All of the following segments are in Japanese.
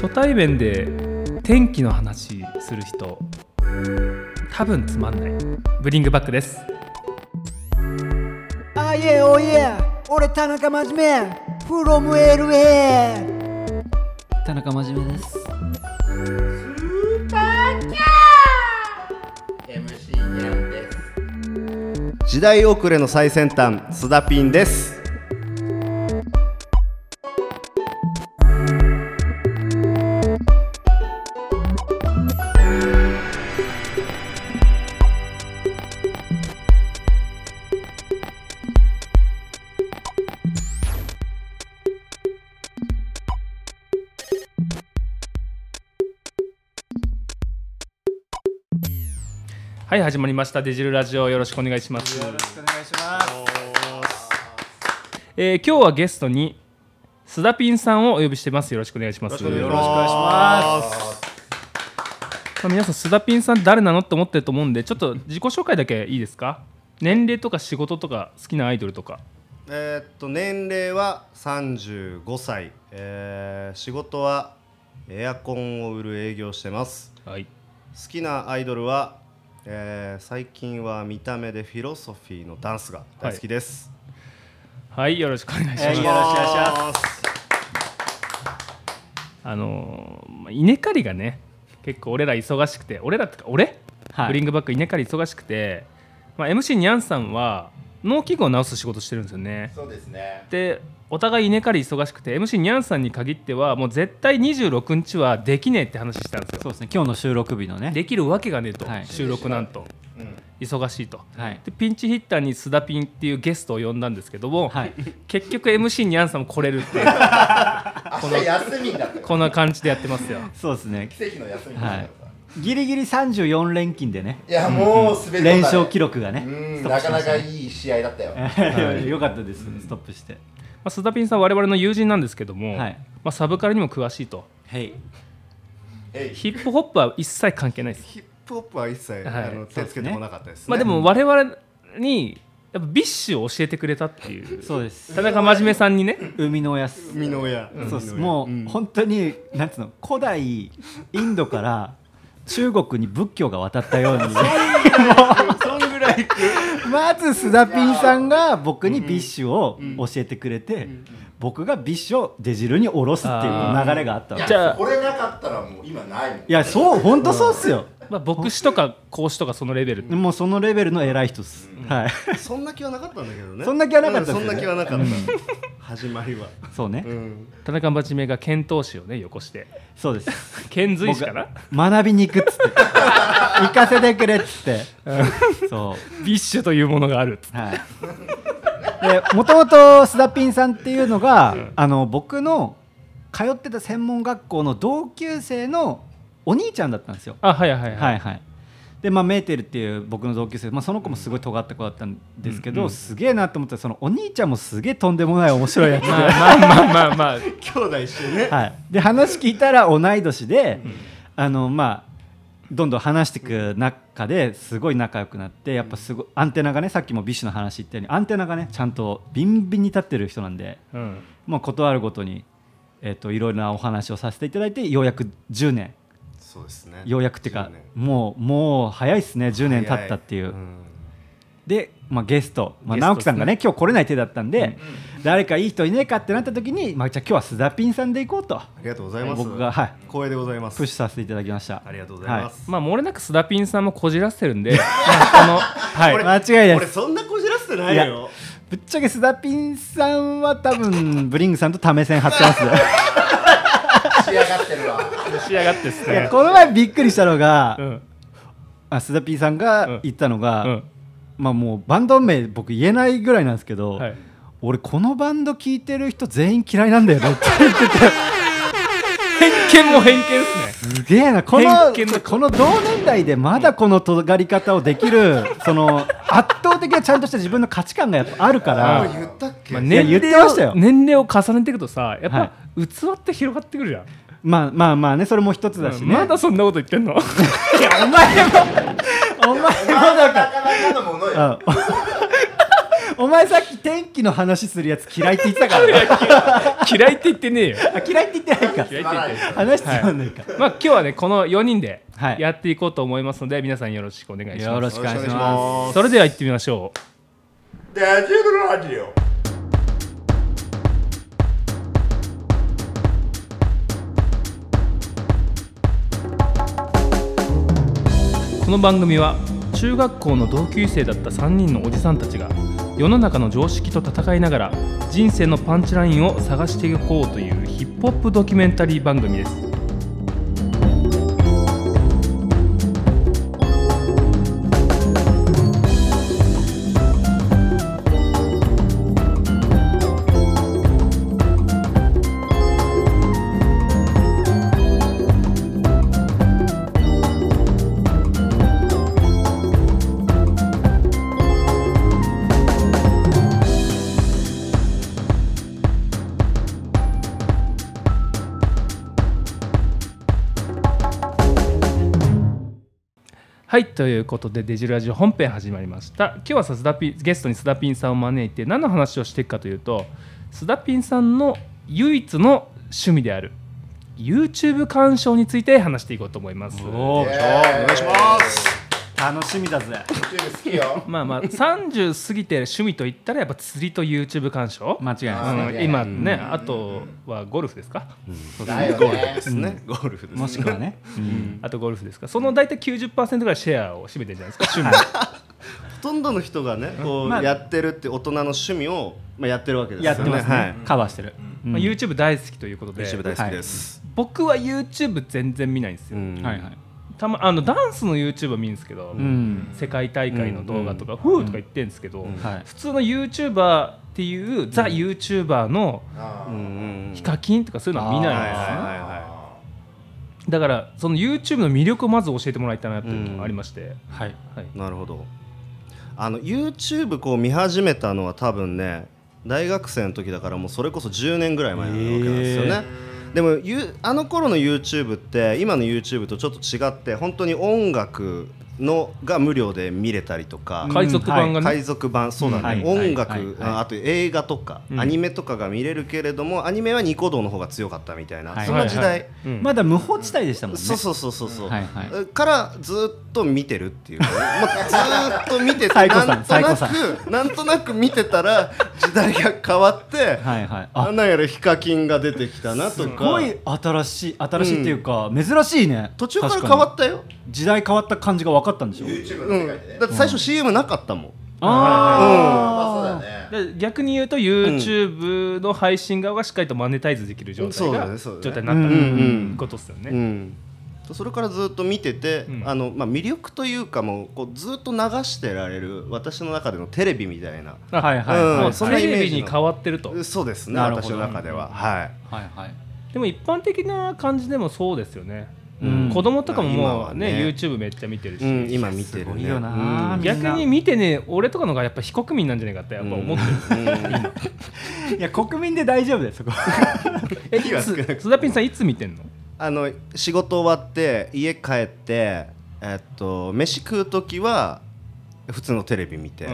初対面で天気の話する人多分つまんない。ブリングバックです。あいえおいえ。俺田中真面目 from LA 田中真面目です。MC ニャンです。時代遅れの最先端須田ピンです始まりました。デジルラジオよろしくお願いします。よろしくお願いします。えー今日はゲストに須田ピンさんをお呼びしてます。よろしくお願いします。よろしくお願いします。まあ皆さん須田ピンさん誰なのって思ってると思うんでちょっと自己紹介だけいいですか？年齢とか仕事とか好きなアイドルとか。えーっと年齢は35歳、えー仕事はエアコンを売る営業をしてます。はい。好きなアイドルは、えー最近は見た目でフィロソフィーのダンスが大好きです、はい。よろしくお願いします、はいよろしくお願いします。あのーまあ稲刈りがね結構俺ら忙しくて俺らってか俺、はい。ブリングバック稲刈り忙しくて、まあ、MC ニャンさんは農機具を直す仕事してるんですよね。そうですね。でお互い稲刈り忙しくて MC ニャンさんに限ってはもう絶対26日はできねえって話したんですよ。そうですね。今日の収録日のね。できるわけがねえと、はい。収録なんと。うん。忙しいと。はい。でピンチヒッターに須田ピンっていうゲストを呼んだんですけども、はい。結局 MC ニャンさんも来れるっていう。明日休みになったよこんな感じでやってますよ。そうですね。奇跡の休みになった。からさギリギリ34連勤でね。いやもうすべて連勝記録がね。なかなかいい試合だったよ。よかったです。ストップして。まあ、スダピンさん我々の友人なんですけども、はい。まあ、サブカルにも詳しいと。はい。ヒップホップは一切関係ないです。ヒップホップは一切、はい。あの手つけてこなかったですね。まあでも我々にやっぱ BiSH を教えてくれたっていう。そうです。田中真面目さんにね。生みの親っす。生みの親、そうです。生みの親。もう本当になんつうの古代インドから中国に仏教が渡ったように。そんぐらいまずスダピンさんが僕に BiSHを教えてくれて僕が BiSHを弟子に下ろすっていう流れがあったじゃあやこれなかったらもう今ないもん。いやそう本当そうっすよ。まあ、牧師とか講師とかそのレベルもうそのレベルの偉い人っす。はい。そんな気はなかったんだけどね。そんな気はなかったそんな気はなかった、始まりは、そうね。うん、田中真面目が遣唐使をねよこして。そうです。遣隋使かな？学びに行くっつって。行かせてくれっつって。そう。 BiSH というものがあるはい。で、もともとスダピンさんっていうのが、あの僕の通ってた専門学校の同級生のお兄ちゃんだったんですよ。あはいはいはい、はいはい。で、まあメーテルっていう僕の同級生、まあその子もすごい尖った子だったんですけど、うんうんすげえなと思ったらそのお兄ちゃんもすげえとんでもない面白いやつで、まあまあまあまあまあ 兄弟一緒にね。はい。で話聞いたら同い年で、あのまあ。どんどん話していく中ですごい仲良くなってやっぱすごいアンテナがねさっきも BiSH の話言ったようにアンテナがねちゃんとビンビンに立ってる人なんでうん。まあ、ことあるごとに、えっといろいろなお話をさせていただいてようやく10年そうですね。ようやくっていうか10年。もうもう早いですね10年経ったっていう、で、まあ、ゲスト、まあ、直樹さんがね今日来れない手だったんで、うん。誰かいい人いねえかってなった時に、まあ、じゃあ今日は須田ピンさんで行こうと。ありがとうございます。僕が、はい、光栄でございます。プッシュさせていただきました。ありがとうございます、まあ漏れなく須田ピンさんもこじらせてるんで、ま あ、このはい。俺間違いないです。俺そんなこじらせてないよ。ぶっちゃけ須田ピンさんは多分ブリングさんとため線張ってます。ね 仕上がってるわ仕上がってっすね。この前びっくりしたのが、うん。あ須田ピンさんが言ったのが、うん。まあもうバンド名僕言えないぐらいなんですけど、はい。俺このバンド聴いてる人全員嫌いなんだよねって言ってて。偏見も偏見ですね。すげえな。このこの同年代でまだこの尖り方をできる その圧倒的なちゃんとした自分の価値観がやっぱあるかもらう言ったっけ、まあ、年齢言ってましたよ。を年齢を重ねていくとさやっぱ、は器って広がってくるじゃん、まあまあまあねそれも一つだしね、まだそんなこと言ってんの？いやお前もお前もだかなかなかのものよ。らうん。お前さっき天気器の話するやつ嫌いって言ってたから。ね 嫌いって言ってねえよ。あ嫌いって言ってないか。嫌いって言ってない。話つまんないか、まあ今日はねこの4人ではい。やっていこうと思いますので、皆さんよろしくお願いします。よろしくお願いしまます。それでは行ってみましょう。デジルラジオこの番組は中学校の同級生だった3人のおじさんたちが世の中の常識と戦いながら人生のパンチラインを探していこうというヒップホップドキュメンタリー番組ですはいということでデジラジオ本編始まりました。今日はさスダピゲストに須田ピンさんを招いて何の話をしていくかというと須田ピンさんの唯一の趣味である YouTube 鑑賞について話していこうと思います。お願いします。楽しみだぜ。YouTube 好きよ。まあまあ30過ぎて趣味といったらやっぱ釣りと YouTube 鑑賞、間違いないですね、うん、今ね、あとはゴルフですか、だよね。ですね、ゴルフですね。もしくはね、うん。あとゴルフですか？その大体90%ぐらいシェアを占めてるじゃないですか趣味。ほとんどの人がねこう、まあ。やってるって大人の趣味を、まあ、やってるわけですよね。やってますね、はい。カバーしてる、うんまあ、YouTube 大好きということで。YouTube 大好きです、僕は YouTube 全然見ないんですよ、うん。はいはいたまあのダンスの YouTube は見るんですけど、うん。世界大会の動画とか、フーとか言ってるんですけど、んはい。普通の YouTuber っていう、ザ YouTuber のヒカキンとかそういうのは見ないんですよね、はいだからその YouTube の魅力をまず教えてもらいたいなっていうのがありまして、はい。はい。いなるほど。あの YouTube こう見始めたのは多分ね大学生の時だからもうそれこそ10年ぐらい前なわけなんですよね、でもあの頃の YouTube って今の YouTube とちょっと違って本当に音楽のが無料で見れたりとか、海賊版がね、海賊版。そうだね、うん。はい。音楽、はい。はい。ああと映画とか、うん。アニメとかが見れるけれどもアニメはニコ動の方が強かったみたいな、はい。そんな時代、はいはい。うん。まだ無法地帯でしたもんね。そうそうそうそうそう、はいはい。からずっと見てるっていう、もうずーっと見ててなんとなくなんとなく見てたら時代が変わって、はいはい。あ。あなんやらヒカキンが出てきたなとすかごい新しい新しいっていうか、珍しいね。途中から変わったよ、時代変わった感じが分かったんでしょ？YouTube うんの世界でね、だって最初 CM なかったもん、まあそうだねで逆に言うと YouTube の配信側がしっかりとマネタイズできる状態そうだがねそうだね。状態になったいうことですよね。うんそれからずっと見てて、うん。あのまあ、魅力というかもうこうずっと流してられる私の中でのテレビみたいな。あはいはいはい、うん。そんなイテメージの。レビに変わってると。そうですねなるほど私の中では、はい。はいはい。でも一般的な感じでもそうですよね。うん。子供とかも今もうねはね。YouTube めっちゃ見てるし、うん、今見てるよな。うん。逆に見てね俺とかのがやっぱ非国民なんじゃないかってやっぱ思ってる、う んいや国民で大丈夫ですそこ。えいつ火がつけなくて須田ピンさんいつ見てんの？あの仕事終わって家帰ってえっと飯食う時は普通のテレビ見て、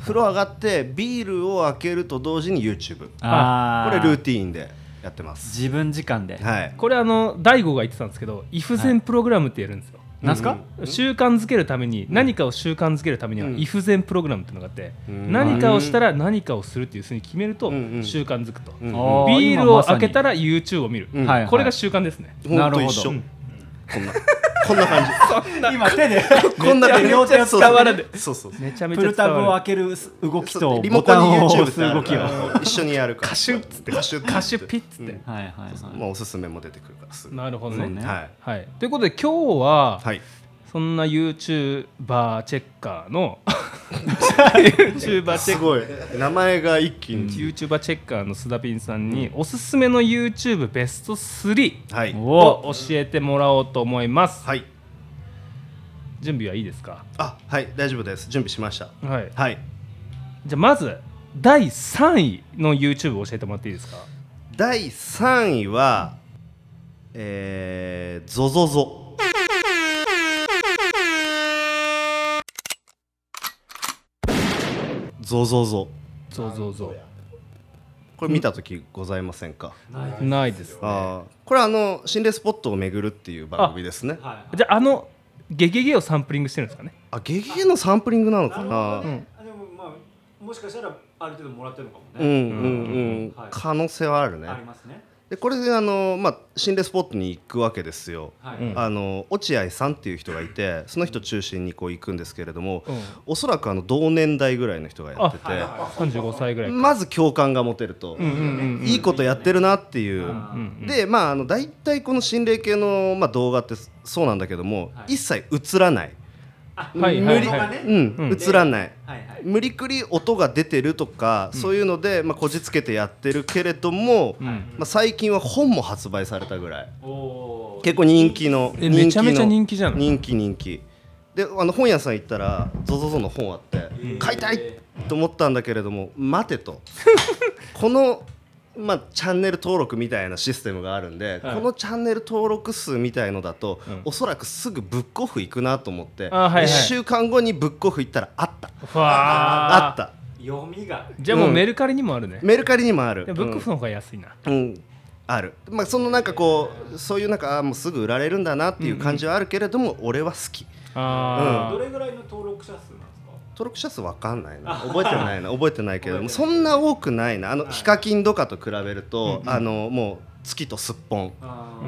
風呂上がってビールを開けると同時に YouTube あこれルーテティーンでやってます。自分時間で、はい。これあの大悟が言ってたんですけど「イフゼンプログラム」ってやるんですよ、なんすか、習慣づけるために何かを習慣づけるためにはうん。イフゼンプログラムっていうのがあって、うん。何かをしたら何かをするっていうふうに決めるとうんうん。習慣づくと、うんあビールを開けたら YouTube を見る、うん。はいこれが習慣ですね、なるこんなこんな感じ。今 手で。こんな感じ両手を使われて。そうそうそう。めちゃめプルちゃ伝わる。タブを開ける動きとリモコンを YouTube 押す動きを。一緒にやるから。カシュッつって。カシュッカシュピッつって、はいはいまあおすすめも出てくるから。なるほどね。そうねはい。はい、ということで今日は、はいそんな YouTuber チェッカーの YouTuber チェッすごい。名前が一気に。YouTuber チェッカーの須田ピンさんにおすすめの YouTube ベスト3はい。を教えてもらおうと思います、はい。準備はいいですか？あはい大丈夫です。準備しました。はい。はい。じゃあまず第3位の YouTube を教えてもらっていいですか？第3位はえー、ゾゾゾゾゾゾそうそうそうこれ見た時ございませんか、ないですあー。これあの心霊スポットを巡るっていう番組ですね。はい。じゃああのゲゲゲをサンプリングしてるんですかね？あゲゲゲのサンプリングなのかな、なるほどねあでもまあもしかしたらある程度もらってるのかもね、うんうんうん、はい。可能性はあるね。ありますねでこれであの、まあ、心霊スポットに行くわけですよ、はい、うん。あの落合さんっていう人がいてその人中心にこう行くんですけれども、うん。おそらくあの同年代ぐらいの人がやってて、あ35歳ぐらいか。まず共感が持てると、うんうんうんいいことやってるなっていう、うんうんでまああの大体この心霊系の、まあ、動画ってそうなんだけども、はい。一切映らない、はいはい無理はい。ねうん。うん。映らない、はいはい無理くり音が出てるとか、そういうので、まあ、こじつけてやってるけれども、うん。まあ、最近は本も発売されたぐらい。結構人気のえめちゃめちゃ人気じゃない？人気人気。であの本屋さん行ったら ZOZO の本あって買いたいと思ったんだけれども待てと。この、まあ、チャンネル登録みたいなシステムがあるんで、はい。このチャンネル登録数みたいのだと、うん。おそらくすぐブックオフ行くなと思って、あはいはい。1週間後にブックオフ行ったらあった。ふわー。あった。読みが。じゃあもううんメルカリにもあるね。メルカリにもある。でブックオフの方が安いな。うん、うん。ある、まあ、そのなんかこうそういうなんかあーもうすぐ売られるんだなっていう感じはあるけれども、俺は好き。あどれぐらいの登録者数なんですか登録者数わかんないな。覚えてないな。覚えてないけれどもそんな多くないな。あのヒカキンとかと比べると、あのもう月とすっぽん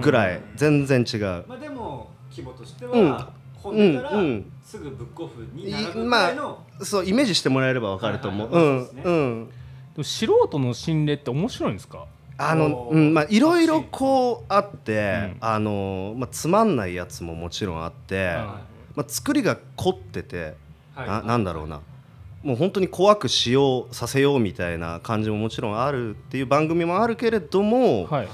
ぐらい。全然違う、まあでも規模としてうん。は本出たらうんうん。すぐブックオフにい並ぶぐらいのそうイメージしてもらえればわかると思う、はいはい。うんそうですね。うん。でも素人の心霊って面白いんですか？あのうんまあいろいろこうあって、うん。あのまあつまんないやつももちろんあって、はまあ作りが凝ってて、はいななんだろうな。もう本当に怖くしようさせようみたいな感じももちろんあるっていう番組もあるけれども、はい。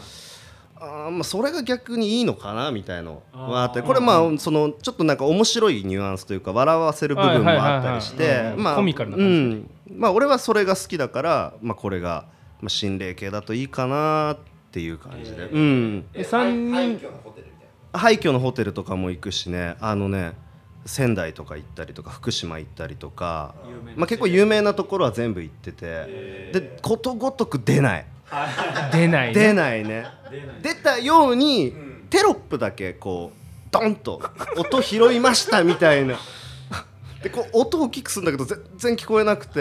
あーまあそれが逆にいいのかなみたいのはあってこれまあそのちょっとなんか面白いニュアンスというか笑わせる部分もあったりしてまあコミカルなう感じん。まあ俺はそれが好きだからまあこれがまあ心霊系だといいかなっていう感じで、えーうん。え三人廃墟のホテルみたいな。廃墟のホテルとかも行くしね。あのね仙台とか行ったりとか福島行ったりとか、まあ、結構有名なところは全部行っててえでことごとく出ない。出ないね。出ないね。出たようにテロップだけこうドンと音拾いましたみたいな。でこう音を大きくするんだけど全然聞こえなくて、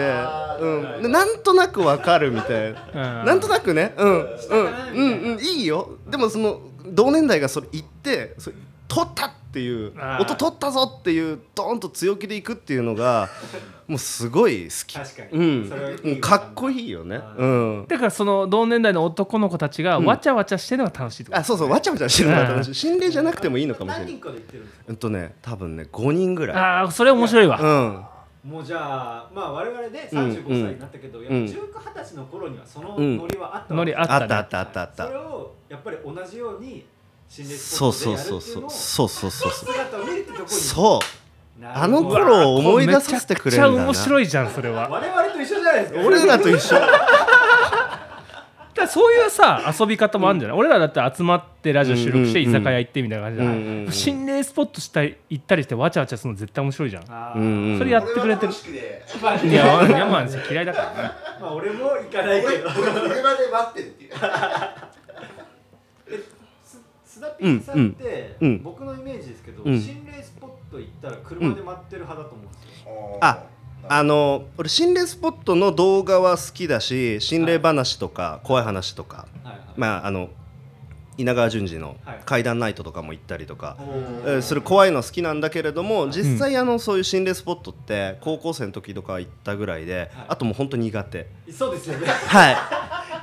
うん、でなんとなくわかるみたいな。うん。なんとなくね、うん、うん、うん、うん、いいよ。でもその同年代がそれ言って、それ取ったっていう音取ったぞっていうドーンと強気でいくっていうのが もうすごい好き。確かにうん、それはいいうんかっこいいよね。うん。だからその同年代の男の子たちがわちゃわちゃしてるのが楽しいってことあ、そうそう、わちゃわちゃしてるのが楽しい。心霊じゃなくてもいいのかもしれない何人。かで行ってるんですか？うんとね、多分ね、5人ぐらい。ああそれ面白いわうん。もうじゃあまあ我々でうん35歳になったけど、やっぱうん19、20歳の頃にはそのうんノリはあったノわけですリあったねあったあったあったあっそれた。をやっぱり同じように心霊スそうポットそうそうでやるっていうのをそう。そうそうそうそう。姿を見るってところにそう。なるほどあの頃を思い出させてくれるんだな。めちゃくちゃ面白いじゃんそれは我々と一緒じゃないですか俺らと一緒。だからそういうさ遊び方もあるんじゃない、俺らだって集まってラジオ収録してうんうんう酒屋行ってみたいな感じじゃない、うんうんうん心霊スポットしたり行ったりしてわちゃわちゃするの絶対面白いじゃん、あーうんうんそれやってくれてる俺は楽しくてまあいや山なん嫌いだからねまあ 俺も行かないけど俺俺車で待ってるっていうす須田ピンさん。って、うんうん僕のイメージですけど、うん。心霊スポット行ったら車で待ってる派だと思うんですよ、ああの俺心霊スポットの動画は好きだし心霊話とか怖い話とか、はいはい。まああの稲川淳二のはい。怪談ナイトとかも行ったりとか、おえーする怖いの好きなんだけれども実際あのそういう心霊スポットって高校生の時とか行ったぐらいで、はい。あともう本当苦手。そうですよね。はい。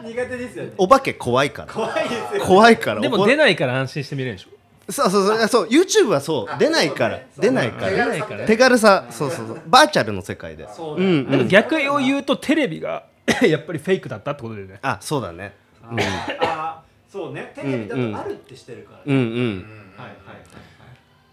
苦手ですよね。お化け怖いから。怖いですよね。怖いから。でもお出ないから安心して見れるでしょ。そうそうそう。そう YouTube はそう。あ出ないから。そうね。出ないか出らないから手軽さ。そうそうそう。バーチャルの世界で。そうだようん。だから逆を言うとテレビが やっぱりフェイクだったってことだよね。あそうだね。あーあーそうね。テレビだとあるってしてるから、うんうん。はいはいはいはい。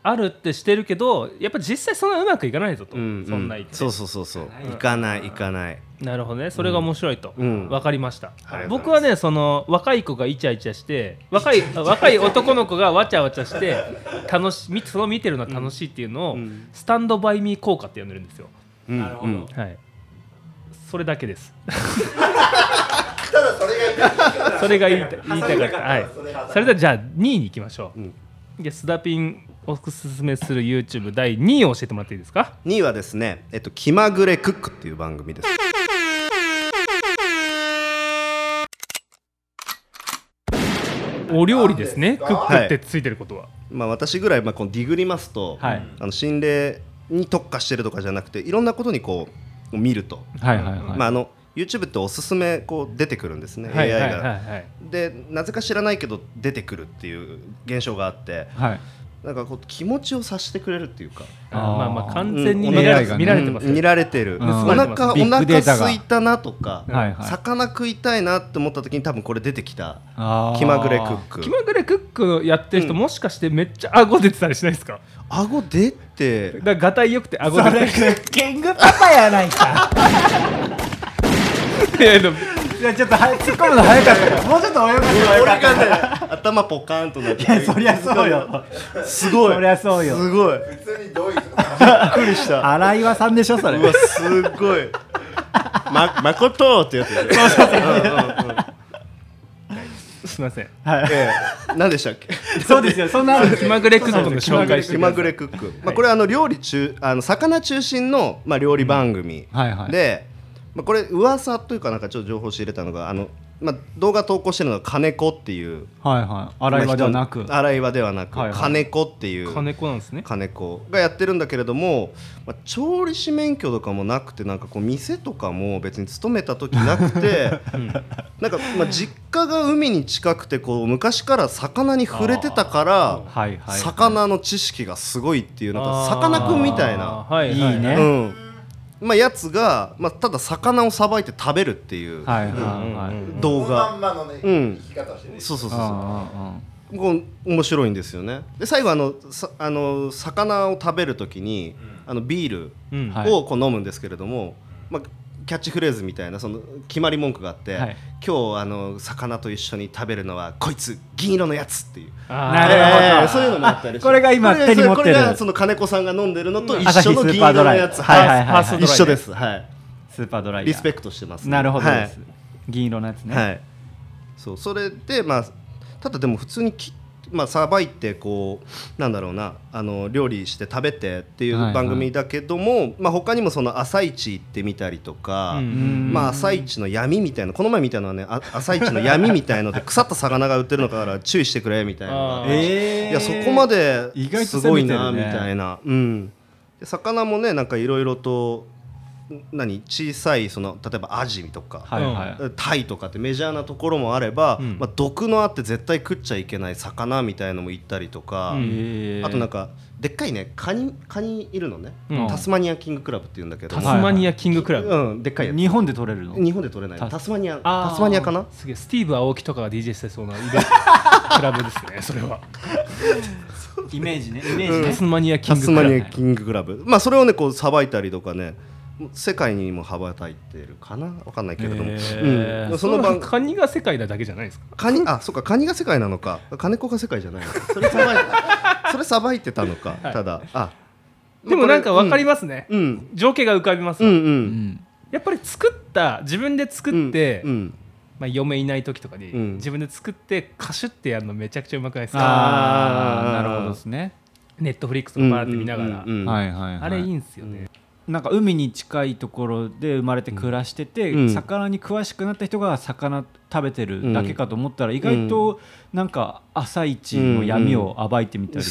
あるってしてるけどやっぱ実際そんなうまくいかないぞと、うんそんな言ってそうそうそうそう。ない行かない行かない。なるほどね。それが面白いと、うん。分かりました、ありがとうございます。僕はねその若い子がイチャイチャして若い若い男の子がわちゃわちゃして楽しみその見てるのは楽しいっていうのを、うん。スタンドバイミー効果って呼んでるんですよ。うん。なるほど。うん。はい。それだけです ただそれが言いた言いたかった。はい。それではじゃあ2位に行きましょう、でスダピンおすすめする YouTube 第2位を教えてもらっていいですか？2位はですね、えっと、気まぐれクックっていう番組です。お料理ですね。クックってついてることは、まあ、私ぐらい、まあ、このディグりますと、はい。あの心霊に特化してるとかじゃなくていろんなことにこう見ると、はいはいはい、まあ、あの YouTube っておすすめこう出てくるんですね、はいはい AI はいが。はい。でなぜか知らないけど出てくるっていう現象があってはい。なんかこう気持ちを察してくれるっていうか。あー。まあまあ完うん全に見られ,、AI がね。見られてますようん見られてる、うん。お腹お腹空いたなとか、はいはい。魚食いたいなって思った時に多分これ出てきた。あー。気まぐれクック。気まぐれクックやってる人、うん。もしかしてめっちゃ顎出てたりしないですか？顎出て。だがたいよくて顎出てクッキングパパやないかいやでも。いやちょっとは突っ込むの早かったよもうちょっと泳がせばよかった俺がね頭ポカーンとなって。いやそりゃそうよ。すごい。そりゃそうよ。すごい。普通にどういうびっくりした。荒岩さんでしょそれ。うわすごい。ま誠ってやつですねすみません。はい。ええ。何でしたっけ？そうですよ。そんな気まぐれクックの紹介して気まぐれクック、まあ、これあの料理中あの魚中心の、まあ、料理番組はいはい。で、まあ、これ噂というかなんかちょっと情報を仕入れたのがあの、まあ、動画投稿してるのが金子っていう。はいはい。洗い場ではなく、まあ人洗い場ではなく、はいはい。金子っていう。金子なんですね。金子がやってるんだけれども、まあ、調理師免許とかもなくてなんかこう店とかも別に勤めた時なくて、なんかまあ実家が海に近くてこう昔から魚に触れてたから、はいはいはい。魚の知識がすごいっていうなんかさかなクンみたいな、はいはいはい。いいねうんまあ、やつが、まあ、ただ魚をさばいて食べるっていう動ま画、んまのね、うん。生き方をしてるそうそうそうそう。あこう面白いんですよね。で最後あのさあの魚を食べる時に、あのビールをこう飲むんですけれども、まあ、キャッチフレーズみたいなその決まり文句があって、はい。今日あの魚と一緒に食べるのはこいつ銀色のやつっていう。なるほど。えーそういうのもあったり これが今これ手に持ってる。これがその金子さんが飲んでるのと一緒の銀色のやつはいはいはい一緒です。はい。スーパードライヤーリスペクトしてますね、なるほど銀色のやつね、はい、そうそれでまあただでも普通にきまあさばいてこうなんだろうなあの料理して食べてっていはいはい。う番組だけども、まあ他にもその朝市行ってみたりとか、うんまあ朝市の闇みたいなこの前みたいなのはねあ朝市の闇みたいので腐った魚が売ってるのから注意してくれみたいな。えー。いやそこまで意外とすごいなみたいな、うん、で魚もねなんかいろいろと何小さいその例えばアジとか、はいはい、タイとかってメジャーなところもあれば、うん。まあ、毒のあって絶対食っちゃいけない魚みたいのもいったりとか、あとなんかでっかいねカニカニいるのね、うん。タスマニアキングクラブっていうんだけどタスマニアキングクラブ、うん、でっかいやつ。日本で取れるの？日本で取れない。タタスマニアタスマニアかな？すげえスティーブ・アオキとかが DJ してそうなイベント。クラブですねそれはイメージねイメージね、タスマニアキタングクラブ。スマニアキングクラブ。まあそれをねこうさばいたりとかね世界にも羽ばたいてるかな？わかんないけれども、へー。うん、その番カニが世界なだけじゃないですか？カニあそうかカニが世界なのか。金子が世界じゃないのか。それさばいてそれさばいてたのか、ただあ。でもなんか分かりまますね、うん。情景が浮かびますわ、うんううん。んやっぱり作った自分で作って、うん。うん。まあ、嫁いない時とかに、うん。自分で作ってカシュってやるのめちゃくちゃうまくないですか？ああなるほどですね、うんネットフリックスとかバーって見ながら、あれいいんすよね、なんか海に近いところで生まれて暮らしてて、うん。魚に詳しくなった人が魚食べてるだけかと思ったら、意外となんか朝市の闇を暴いてみたり、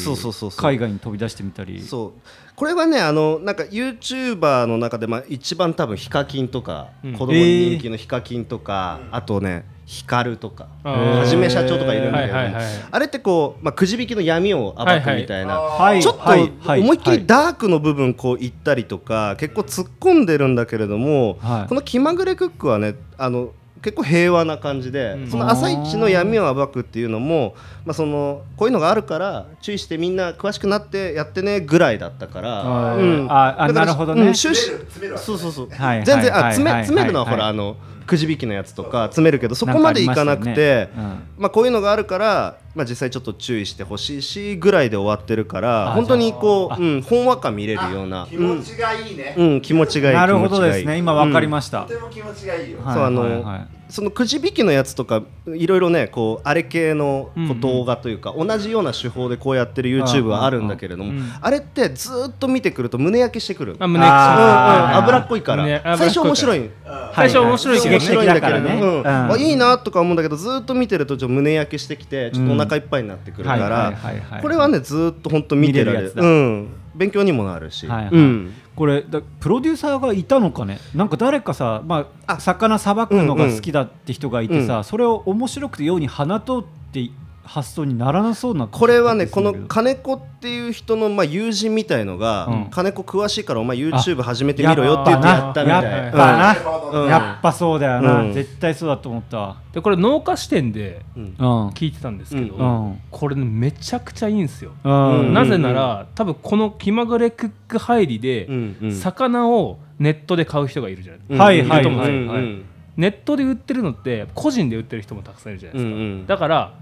海外に飛び出してみたり。そう。これはねあのなんか YouTuber の中で、まあ、一番多分ヒカキンとか、うん。子供に人気のヒカキンとか、あとねヒカルとかはじめ社長とかいるんだけど、はいはいはいあれってこう、まあ、くじ引きの闇を暴くみたいな、はいちょっとはいはい。思いっきりダークの部分こう言ったりとか結構突っ込んでるんだけれども、はい。この気まぐれクックはねあの結構平和な感じで、うん。その朝一の闇を暴くっていうのも、まあ、そのこういうのがあるから注意してみんな詳しくなってやってねぐらいだったから、はい。うん。ああなるほどね。うん終始そうそうそう、はいはい全然あ詰めはい詰めるのはほらあのくじ引きのやつとか詰めるけどそこまでいかなくてまあ、こういうのがあるから、まあ、実際ちょっと注意してほしいしぐらいで終わってるからあ本当にこう、うん、ほんわか見れるような気持ちがいいね、うん、うん気持ちがいいなるほどですね。今わかりましした、とても気持ちがいいよ、はいそうあのそのくじ引きのやつとかいろいろねこうあれ系の動画というか、同じような手法でこうやってる YouTube はあるんだけれども、あれってずーっと見てくると胸焼けしてくる、あ胸うんうん脂っこいから最初面白い最初面白いけどね刺激的だからねうんうんあいいなとか思うんだけどずーっと見てるとちょっと胸焼けしてきてちょっとお腹いっぱいになってくるから、これはねずーっと本当見てられる見れるやつだうん、勉強にもなるし、はいはいうんこれだプロデューサーがいたのかね？なんか誰かさ、まあ、魚さばくのが好きだって人がいてさ、うん。それを面白くて世に放とうって発想にならなそうなこれはねこの金子っていう人のまあ友人みたいのが、うん。金子詳しいからお前 YouTube 始めてみろよって言ってやったみたいやっぱな、やっぱそうだよな、うん。絶対そうだと思った。わでこれ農家視点で聞いてたんですけど、うん。これねめちゃくちゃいいんですよ、うん。なぜなら多分この気まぐれクック入りで、うんうん。魚をネットで買う人がいるじゃないですか、うん。はいはいいると思うんですよ。うんうん。ネットで売ってるのって個人で売ってる人もたくさんいるじゃないですか、うんうん。だから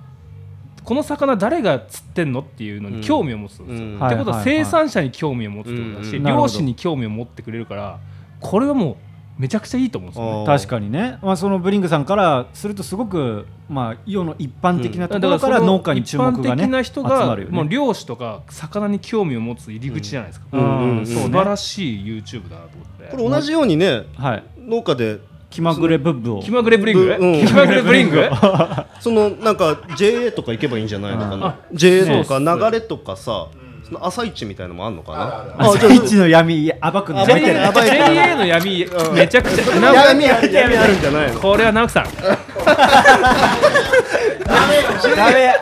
この魚誰が釣ってんのっていうのに興味を持つんですよ、うん。ってことは生産者に興味を持つってことだし、うんなるほど。漁師に興味を持ってくれるからこれはもうめちゃくちゃいいと思うんですよね。確かにね、まあ、そのブリングさんからするとすごく、まあ、世の一般的なところから農家に注目がね、一般的な人集がまるよね。もう漁師とか魚に興味を持つ入り口じゃないですか、うん。うん。うん素晴らしい YouTube だなと思って、これ同じようにねはい。農家で気まぐれブッブを。気まぐれブリング、うん。気まぐれブリング？そのなんか JA とか行けばいいんじゃないのかあ。な JA とか流れとかさその朝市みたいのもあんのかな？あるあじゃ朝一の闇暴くの暴いて。る JA の闇。めちゃくちゃ闇ある闇あるんじゃないの？これは直樹さ。んダメ。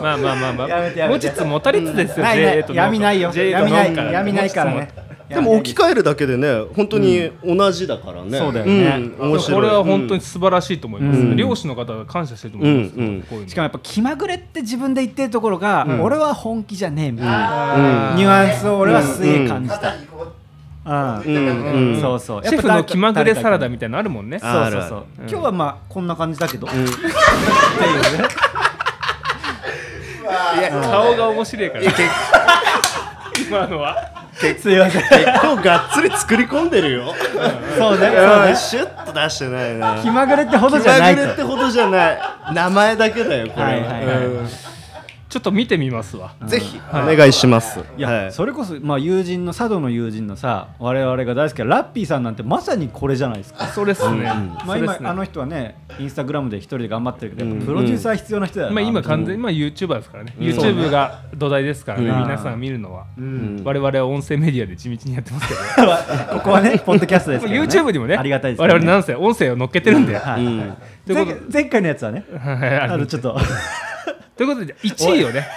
まあまあまあまあやめて。やめて持ちつ持たれつですよ闇ない。よ闇ない。闇ないからねでも置き換えるだけでね本当に同じだからね。そうだよね。ん面白い。これは本当に素晴らしいと思います、うん。漁師の方が感謝してると思います、うんうん。こういうのしかもやっぱ気まぐれって自分で言ってるところが、ん。俺は本気じゃねえみたいうん。な、ニュアンスを俺はすげえ感じた、ううん。うん。うん。そうそう。シェフの気まぐれサラダみみたいなのあるもんね。そうあるある。そうそう、今日はまあこんな感じだけど、っていうね。いや顔が面白いから。今のはすいません。結構がっつり作り込んでるよ。そうねそううん。ねシュッと出してないな気まぐれってほど気じゃないと。まぐれってほどじゃない。名前だけだよこれはいはいはい。うんちょっと見てみますわ。ぜひ。お願いします。いや、はい。それこそ、まあ、友人の佐渡の友人のさ我々が大好きなラッピーさんなんてまさにこれじゃないですか、それっすね、まあ、今あの人はねインスタグラムで一人で頑張ってるけど、プロデューサー必要な人だよな、まあ、今完全に、まあ、YouTuber ですからね、うん。YouTube が土台ですからね、うん皆さん見るのは、ん。我々は音声メディアで地道にやってますけど、ここはねポッドキャストですから、ね、YouTube にもねありがたいです我々なんせ音声を乗っけてるんで、はいうんとい。うこと前前回のやつはね。あのちょっとということで1位をね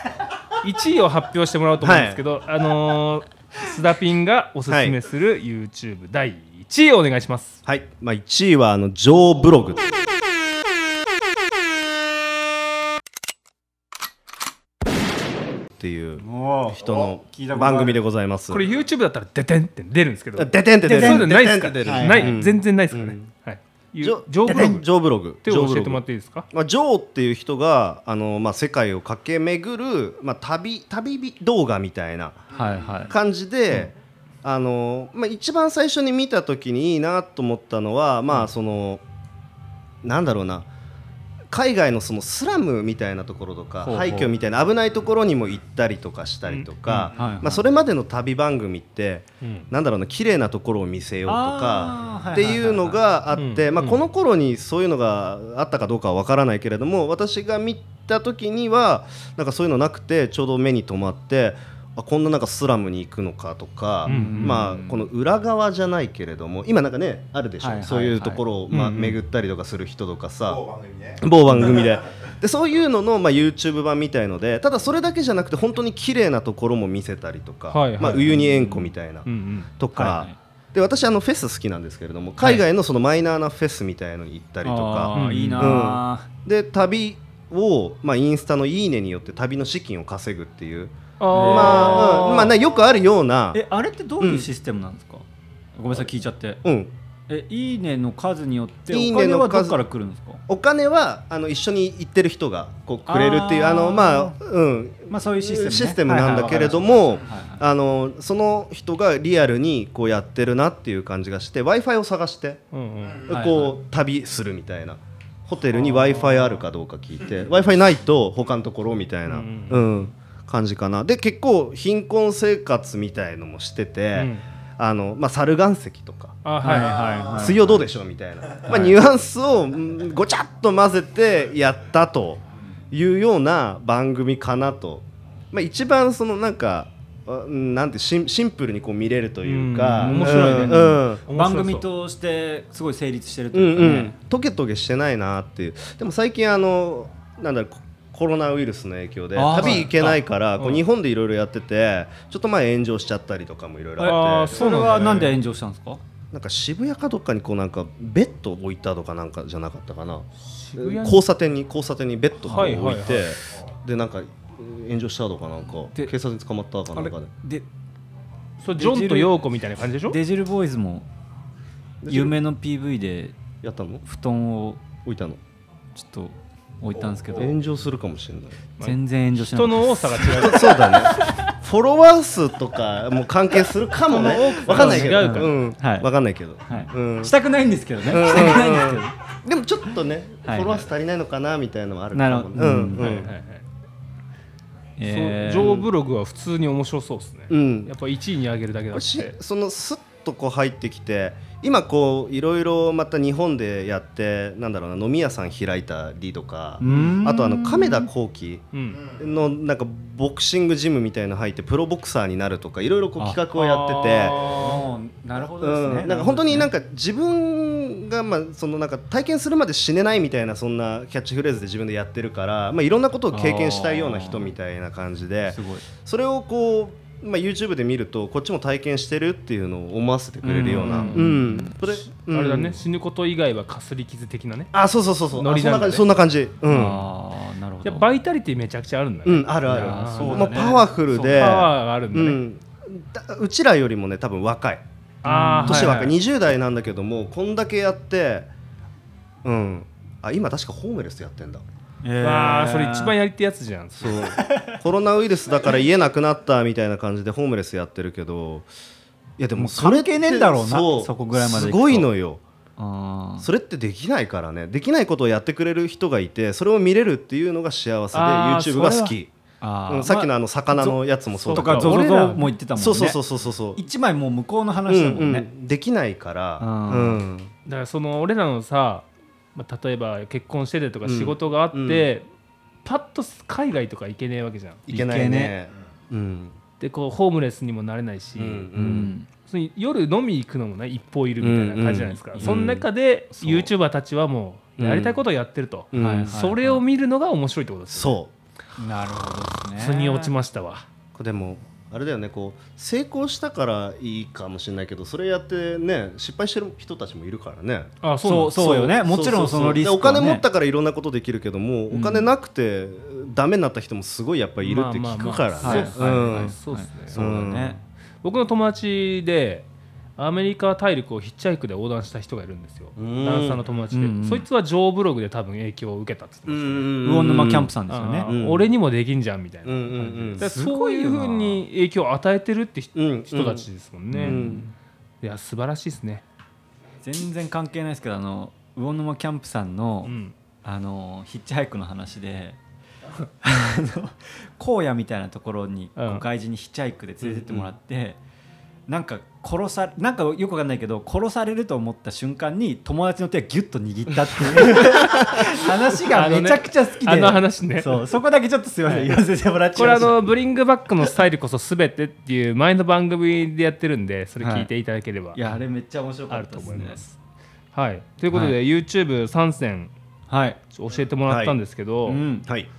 1位を発表してもらおうと思うんですけど、あのー、須田ピンがおすすめする YouTube 第1位をお願いします。はい、まあ、1位はあのジョーブログ。っていう人の番組でございます。これ YouTube だったら「でてん」って出るんですけど。でてんって出る。そういうのないですか？ない、うん。全然ないですからね、うん。はいジョジョーブログ。っジョーブログ。て教えてもらっていいですか？まあ、ジョーっていう人があの、まあ、世界を駆け巡る、まあ、旅旅動画みたいなはいはい。感じで、あのまあ、一番最初に見た時にいいなと思ったのは、まあそのなんだろうな海外のそのスラムみたいなところとか廃墟みたいな危ないところにも行ったりとかしたりとか、まあ、それまでの旅番組って、うん。なんだろうな綺麗なところを見せようとかっていうのがあって、まあ、この頃にそういうのがあったかどうかは分からないけれども私が見た時にはなんかそういうのなくてちょうど目に留まってあこんななんかスラムに行くのかとか、うんうんまあ、この裏側じゃないけれども今なんかねあるでしょ、はいはいはい。そういうところを、まあ、うんうん。巡ったりとかする人とかさ、某番組ね。某番組で。でそういうのの、まあ、YouTube 版みたいのでただそれだけじゃなくて本当に綺麗なところも見せたりとか、はいはいまあ、ウユニ塩湖みたいな、うんうん。とか、はいはい。で私あのフェス好きなんですけれども海外のそのマイナーなフェスみたいのに行ったりとか、あーいいなで旅を、まあ、インスタの「いいね」によって旅の資金を稼ぐっていうまあ、うん。まあ、なよくあるような。ーえあれってどういうシステムなんですか、ごめんなさい聞いちゃって。うん。えいいねの数によっていいお金ねの数。はどっから来るんですか？お金はあの一緒に行ってる人がこうくれるっていうあのまあうん。まあそういうシステムね。システムなんだけれどはいはいもはい。はいあのその人がリアルにこうやってるなっていう感じがして w i f i を探してうんうん。はいこう旅するみたいな。ホテルに w i f i あるかどうか聞いて w i f i ないと他のところみたいな、うん。うん感じかな。で結構貧困生活みたいのもしてて、うん。あのまあ、猿岩石とか。水曜どうでしょうみたいな、まあ、ニュアンスをうんごちゃっと混ぜてやったというような番組かなと、まあ、一番そのなんかなんてシンシンプルにこう見れるというか。うん面白いね。うん番組としてすごい成立してるとうんいうかね、うん、トゲトゲしてないなっていう。でも最近あのなんだろうココロナウイルスの影響で旅行けないからこううん。日本でいろいろやっててちょっと前炎上しちゃったりとかもいろいろあって。それはなんで炎上したんですか？なんか渋谷かどっかにこうなんかベッド置いたとかなんかじゃなかったかな。渋谷に？交差点に交差点にベッド置いてでなんか炎上したとかなんかで警察に捕まったかなんかで。でそうジョンとヨーコみたいな感じでしょ？デジルボーイズも夢の PV でやったの？布団を置いたの？ちょっと置いたんですけど。炎上するかもしれない。全然炎上しなかった。人の多さが違う。そうだね。フォロワー数とかも関係するかもね。わかんないけど。違うから。ん。はい。わかんないけど。はい。うん。したくないんですけどね。うん。したくないんですけど。でもちょっとね、フはい。ォロワー数足りないのかなみたいなのもあるかも。なるほど。うん。うん。うんはいはいはい。えー。そうジョーブログは普通に面白そうですね。うん。やっぱ1位に上げるだけだっしてそのスッとこう入ってきて今こういろいろまた日本でやってなんだろうな飲み屋さん開いたりとかん。あとあの亀田光輝うん。のなんかボクシングジムみたいの入ってプロボクサーになるとかいろいろこう企画をやってて。なるほどですね。うん、なんか本当になんかか自分がまあそのなんか体験するまで死ねないみたいなそんなキャッチフレーズで自分でやってるから、まあ、いろんなことを経験したいような人みたいな感じですごい。それをこう、まあ、YouTube で見るとこっちも体験してるっていうのを思わせてくれるような、ううんんそれ、うん。あれだね。死ぬこと以外はかすり傷的な。ねあそうそうそうそう。ノリなんだね。あそんな感じそんな感じ。うん、ああなるほど。バイタリティめちゃくちゃあるんだね。うん、あるある。そうだね。まあ、パワフルそうでパワーがあるんだね。うん、だうちらよりもね多分若い。あー年若い、はいはい。20代なんだけどもこんだけやってうん。あ今確かホームレスやってんだえあそれ一番やりてえやつじゃん。そう。コロナウイルスだから家なくなったみたいな感じでホームレスやってるけどいやでもそれって関係ねえんだろうなそうそこぐらいまですごいのよ。それってできないからね。できないことをやってくれる人がいてそれを見れるっていうのが幸せで YouTube が好き、うん、さっきのまあの魚のやつもそうだ。とかけどゾゾゾ俺らも言ってたもんね。そうそうそうそうそうそう。一枚もう向こうの話だもんね、うんうん。できないから。ううんん。だからその俺らのさ、まあ、例えば結婚しててとか仕事があって、うん。パッと海外とか行けねえわけじゃん。いけないね。ね。うん。でこうホームレスにもなれないし、うんうん。夜飲み行くのもね一方いるみたいな感じじゃないですか、うん。うんその中で YouTuber たちはもうやりたいことをやってると、うん。それを見るのが面白いってことですよ、そう。なるほどですね。腑に落ちましたわ。これでもあれだよねこう成功したからいいかもしれないけどそれやってね失敗してる人たちもいるからね。あそうそうよね。もちろんそのリスクは、ね、でお金持ったからいろんなことできるけども、お金なくてダメになった人もすごいやっぱりいるって聞くからね、そううんはいそうですね、そうだね、僕の友達でアメリカ大陸をヒッチハイクで横断した人がいるんですよ。うん。ダンサーの友達で、うんうんそいつはジョーブログで多分影響を受けたっつってました。ね魚沼キャンプさんですよね。あー俺にもできんじゃんみたいな、うんうんうん。そういうふうに影響を与えてるって人,、うん人たちですもんね、うんいや素晴らしいですね、全然関係ないですけどあの魚沼キャンプさんの、うん。あのヒッチハイクの話で あの荒野みたいなところに、こううん。外人にヒッチハイクで連れてってもらって、なんか殺さなんかよくわかんないけど殺されると思った瞬間に友達の手がギュッと握ったっていう。話がめちゃくちゃ好きで。あの話ね。そう。そこだけちょっとすいません。言わせてもらっちこれあのブリングバックのスタイルこそ全てっていう前の番組でやってるんでそれ聞いていただければい。やあれめっちゃ面白かったですね。思います。はい、ということで、は YouTube 参戦はい、教えてもらったんですけど、うん、はい、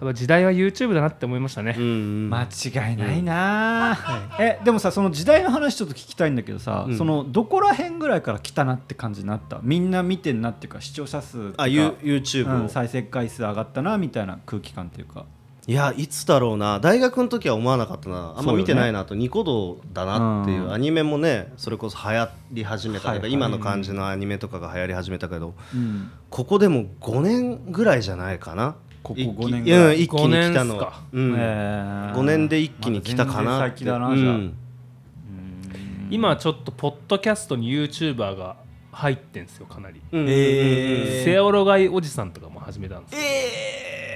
ぱ時代は YouTube だなって思いましたね。うん間違いないな。あ、えでもさその時代の話ちょっと聞きたいんだけどさ、うん。そのどこら辺ぐらいから来たなって感じになった？みんな見てんなっていうか視聴者数とか。あユ YouTube を、うん再生回数上がったなみたいな空気感っていうか。いやいつだろうな。大学の時は思わなかったな。あんま見てないなと、ニコ動だなっていう、うん。アニメもねそれこそ流行り始めたけど、はいはい。今の感じのアニメとかが流行り始めたけど、うん。ここでも5年ぐらいじゃないかなここ一気5年ぐらい。うん一気に来た5年っすのか。うん。えー。5年で一気に来たかな。って先だな、じゃあ。うん。今ちょっとポッドキャストに YouTuber が入ってんすよかなり、うん。えーセオロガイおじさんとかも始めたんですよ。えー、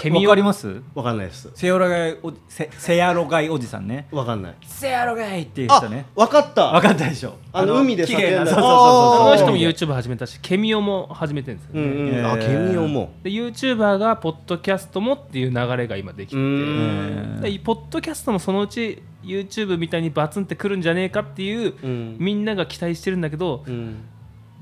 ケミオわかります？わかんないです。セオロガイおセセヤロガイおじさんね。わかんない。セヤロガイっていうあ人ね。わかった。わかったでしょ。あの海で綺麗な叫んだ。そうそうそそうそう。の人も YouTube 始めたしケミオも始めてるんですよね、うんうん、えー。あケミオも。で YouTuber がポッドキャストもっていう流れが今できて。うてん。でポッドキャストもそのうち YouTube みたいにバツンってくるんじゃねえかっていううん。みんなが期待してるんだけどうん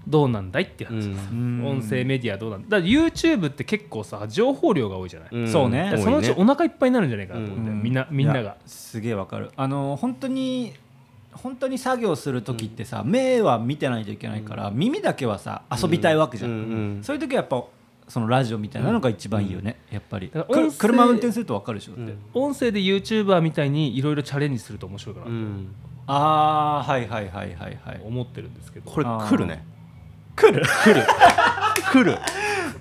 どうなんだいっていう話です、うん。音声メディアどうなんだ。だ YouTube って結構さ情報量が多いじゃない、ん。そうね。そのうちお腹いっぱいになるんじゃないかなと思って、うん。みんなみんないが。やすげえわかる。あの本当に本当に作業する時ってさ、目は見てないといけないから、耳だけはさ遊びたいわけじゃん、うん。うん。そういう時はやっぱそのラジオみたいなのが一番いいよね、やっぱり。車運転するとわかるでしょ、だって。うん。音声で YouTuber みたいにいろいろチャレンジすると面白いかなとうん。ああはいはいはいはいはい。思ってるんですけど、これ来るね来る。来る。来る。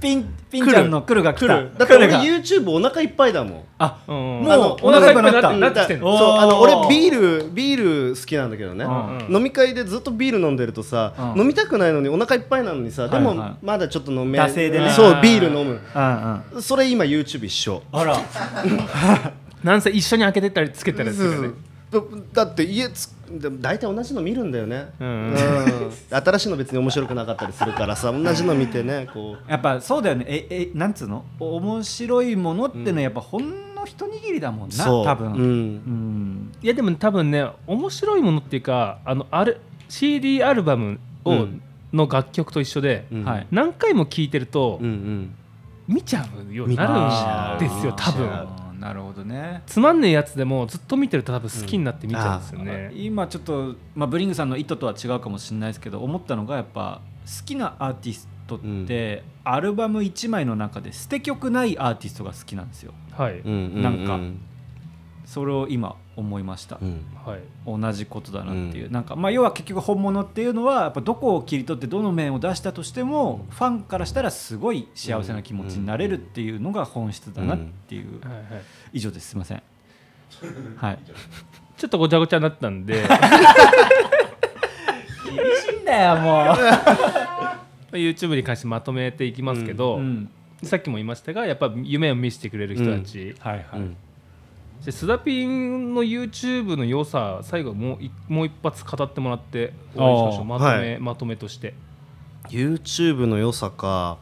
ピンピンちゃんの来る。が来る。だって俺 YouTube お腹いっぱいだもん。あうんもうお腹いっぱいになっお腹いっぱいてなってそうあの俺ビールビール好きなんだけどね、うん飲み会でずっとビール飲んでるとさ、うん。飲みたくないのにお腹いっぱいなのにさ、でもまだちょっと飲め惰性でね。そうビール飲む。うんうん。それ今 YouTube 一緒。あら。なんせ一緒に開けてったりつけたり。するよねだだって家つでも大体同じの見るんだよね、うん。うん。新しいの別に面白くなかったりするからさ同じの見てねこう。やっぱそうだよね。ええなんつうの？面白いものってのはやっぱほんの一握りだもんな、そう。多分。うん。うん。いやでも多分ね面白いものっていうかあのあれ CD アルバムを、うん。の楽曲と一緒で、うん。はい。何回も聴いてると、うんうん。見ちゃうようになるんですよ多分なるほどね。つまんねえやつでもずっと見てると多分好きになって見ちゃうんですよね、今ちょっと、まあ、ブリングさんの意図とは違うかもしれないですけど思ったのがやっぱ好きなアーティストって、アルバム1枚の中で捨て曲ないアーティストが好きなんですよ。はい、うんうん。なんかそれを今思いました、うん。はい。同じことだなっていう、うん。なんかまあ要は結局本物っていうのはやっぱどこを切り取ってどの面を出したとしてもファンからしたらすごい幸せな気持ちになれるっていうのが本質だなっていう、はいはい以上です。すいません。はい。ちょっとごちゃごちゃになったんで。厳しいんだよも YouTube に関してまとめていきますけど、う、うん、さっきも言いましたがやっぱ夢を見せてくれる人たち、はいはい、うんで須田ピンの YouTube の良さ最後もういもう一発語ってもらって終わりにしましょう。まとめ、はい。まとめとして。YouTube の良さか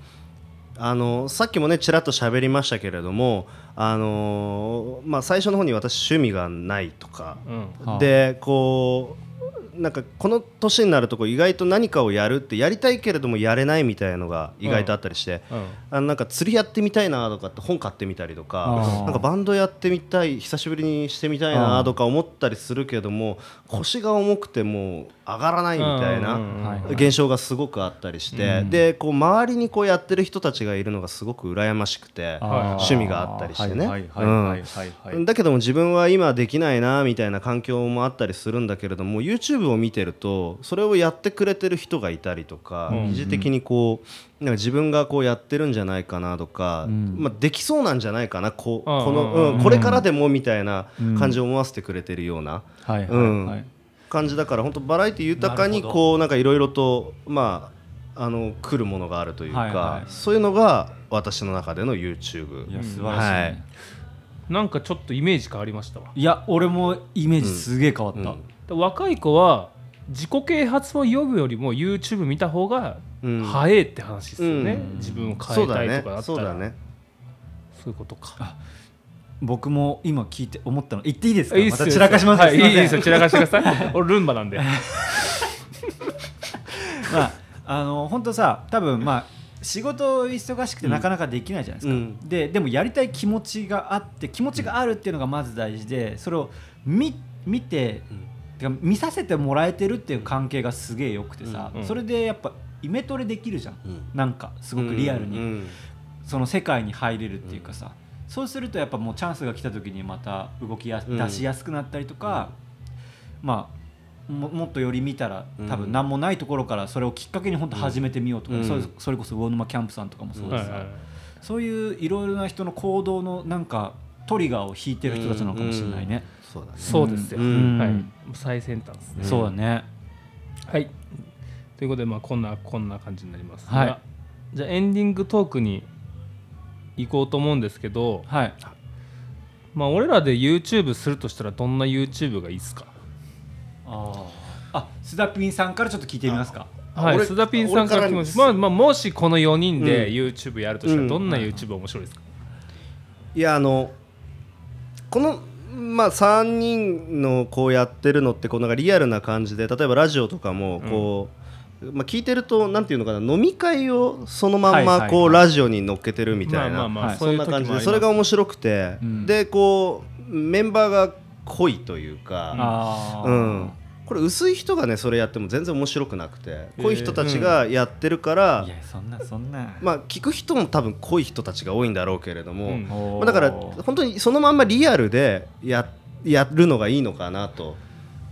あのさっきもねちらっと喋りましたけれどもあのまあ最初の方に私趣味がないとか、うん。はあでこうなんかこの年になるとこう意外と何かをやるってやりたいけれどもやれないみたいなのが意外とあったりして、うんあのなんか釣りやってみたいなとかって本買ってみたりとかなんかバンドやってみたい久しぶりにしてみたいなとか思ったりするけども腰が重くてもう上がらないみたいな。現象がすごくあったりして、うん。でこう周りにこうやってる人たちがいるのがすごく羨ましくてはい。趣味があったりしてね。だけども自分は今できないなみたいな環境もあったりするんだけれども YouTube を見てるとそれをやってくれてる人がいたりとか、うん。疑似的にこうなんか自分がこうやってるんじゃないかなとか、うん。まあ、できそうなんじゃないかなこううんこの、うん。うんこれからでもみたいなうん感じを思わせてくれてるような。はいはいうん。はい感じだから本当バラエティ豊かにこうなんかいろいろとまああの来るものがあるというか、はいはい。そういうのが私の中での YouTube いや素晴らしい。ね、なんかちょっとイメージ変わりましたわ。い、や俺もイメージすげえ変わった、うん。で若い子は自己啓発を読むよりも YouTube 見た方がうん。早いって話ですよね、うん。自分を変えたいとかあったら。そうだね。そういうことか。僕も今聞いて思ったの言っていいですか？いいまた散らかします。はい、いすいですよ。散らかしてください。俺ルンバなんで。まああの本当さ多分まあ仕事忙しくてなかなかできないじゃないですか、うん。ででもやりたい気持ちがあって気持ちがあるっていうのがまず大事でそれを見見て、てか見させてもらえてるっていう関係がすげえよくてさ、うん。うん。それでやっぱイメトレできるじゃん、うん。なんかすごくリアルに、うんその世界に入れるっていうかさ、そうするとやっぱもうチャンスが来た時にまた動きや、うん出しやすくなったりとか、まあももっとより見たらうん。多分何もないところからそれをきっかけに本当始めてみようとか、うん。それそれこそ魚沼キャンプさんとかもそうですさ、そういういろいろな人の行動のなんかトリガーを引いてる人たちなのかもしれないね。そうだね。そうですよ、うん。はいうん。最先端ですね、そうだね。はい。ということでまあこんなこんな感じになりますが、はい。じゃあエンディングトークに行こうと思うんですけどはい。まあ俺らで YouTube するとしたらどんな YouTube がいいですか？ああ。あ、須田ピンさんからちょっと聞いてみますか。はい、俺須田ピンさんから聞きます。まあまあもしこの4人でうん。YouTube やるとしたうんらどん。な YouTube 面白いですか、いやあのこのまあ3人のこうやってるのってこうなんかリアルな感じで例えばラジオとかもこう、まあ、聞いてるとなんていうのかな飲み会をそのまんまこうラジオに乗っけてるみたいなそんな感じでそれが面白くて、うん。でこうメンバーが濃いというか。うん、これ薄い人がねそれやっても全然面白くなくて濃い人たちがやってるから、いやそんなそんな。まあ聞く人も多分濃い人たちが多いんだろうけれども、うん。まだから本当にそのまんまリアルでややるのがいいのかなと。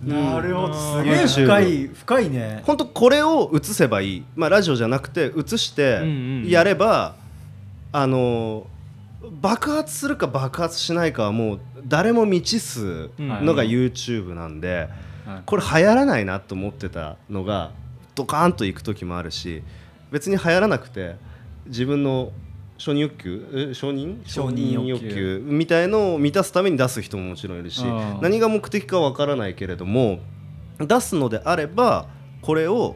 なるほど。すうん。げえ深い深いね。本当これを映せばいい、まあ、ラジオじゃなくて映してうんうんやれば、あの爆発するか爆発しないかはもう誰も未知数のがうん。YouTube なんで、はいこれ流行らないなと思ってたのがドカーンといく時もあるし別に流行らなくて自分の承認欲求え承認？承認欲求。みたいのを満たすために出す人ももちろんいるしうん何が目的かわからないけれども出すのであればこれを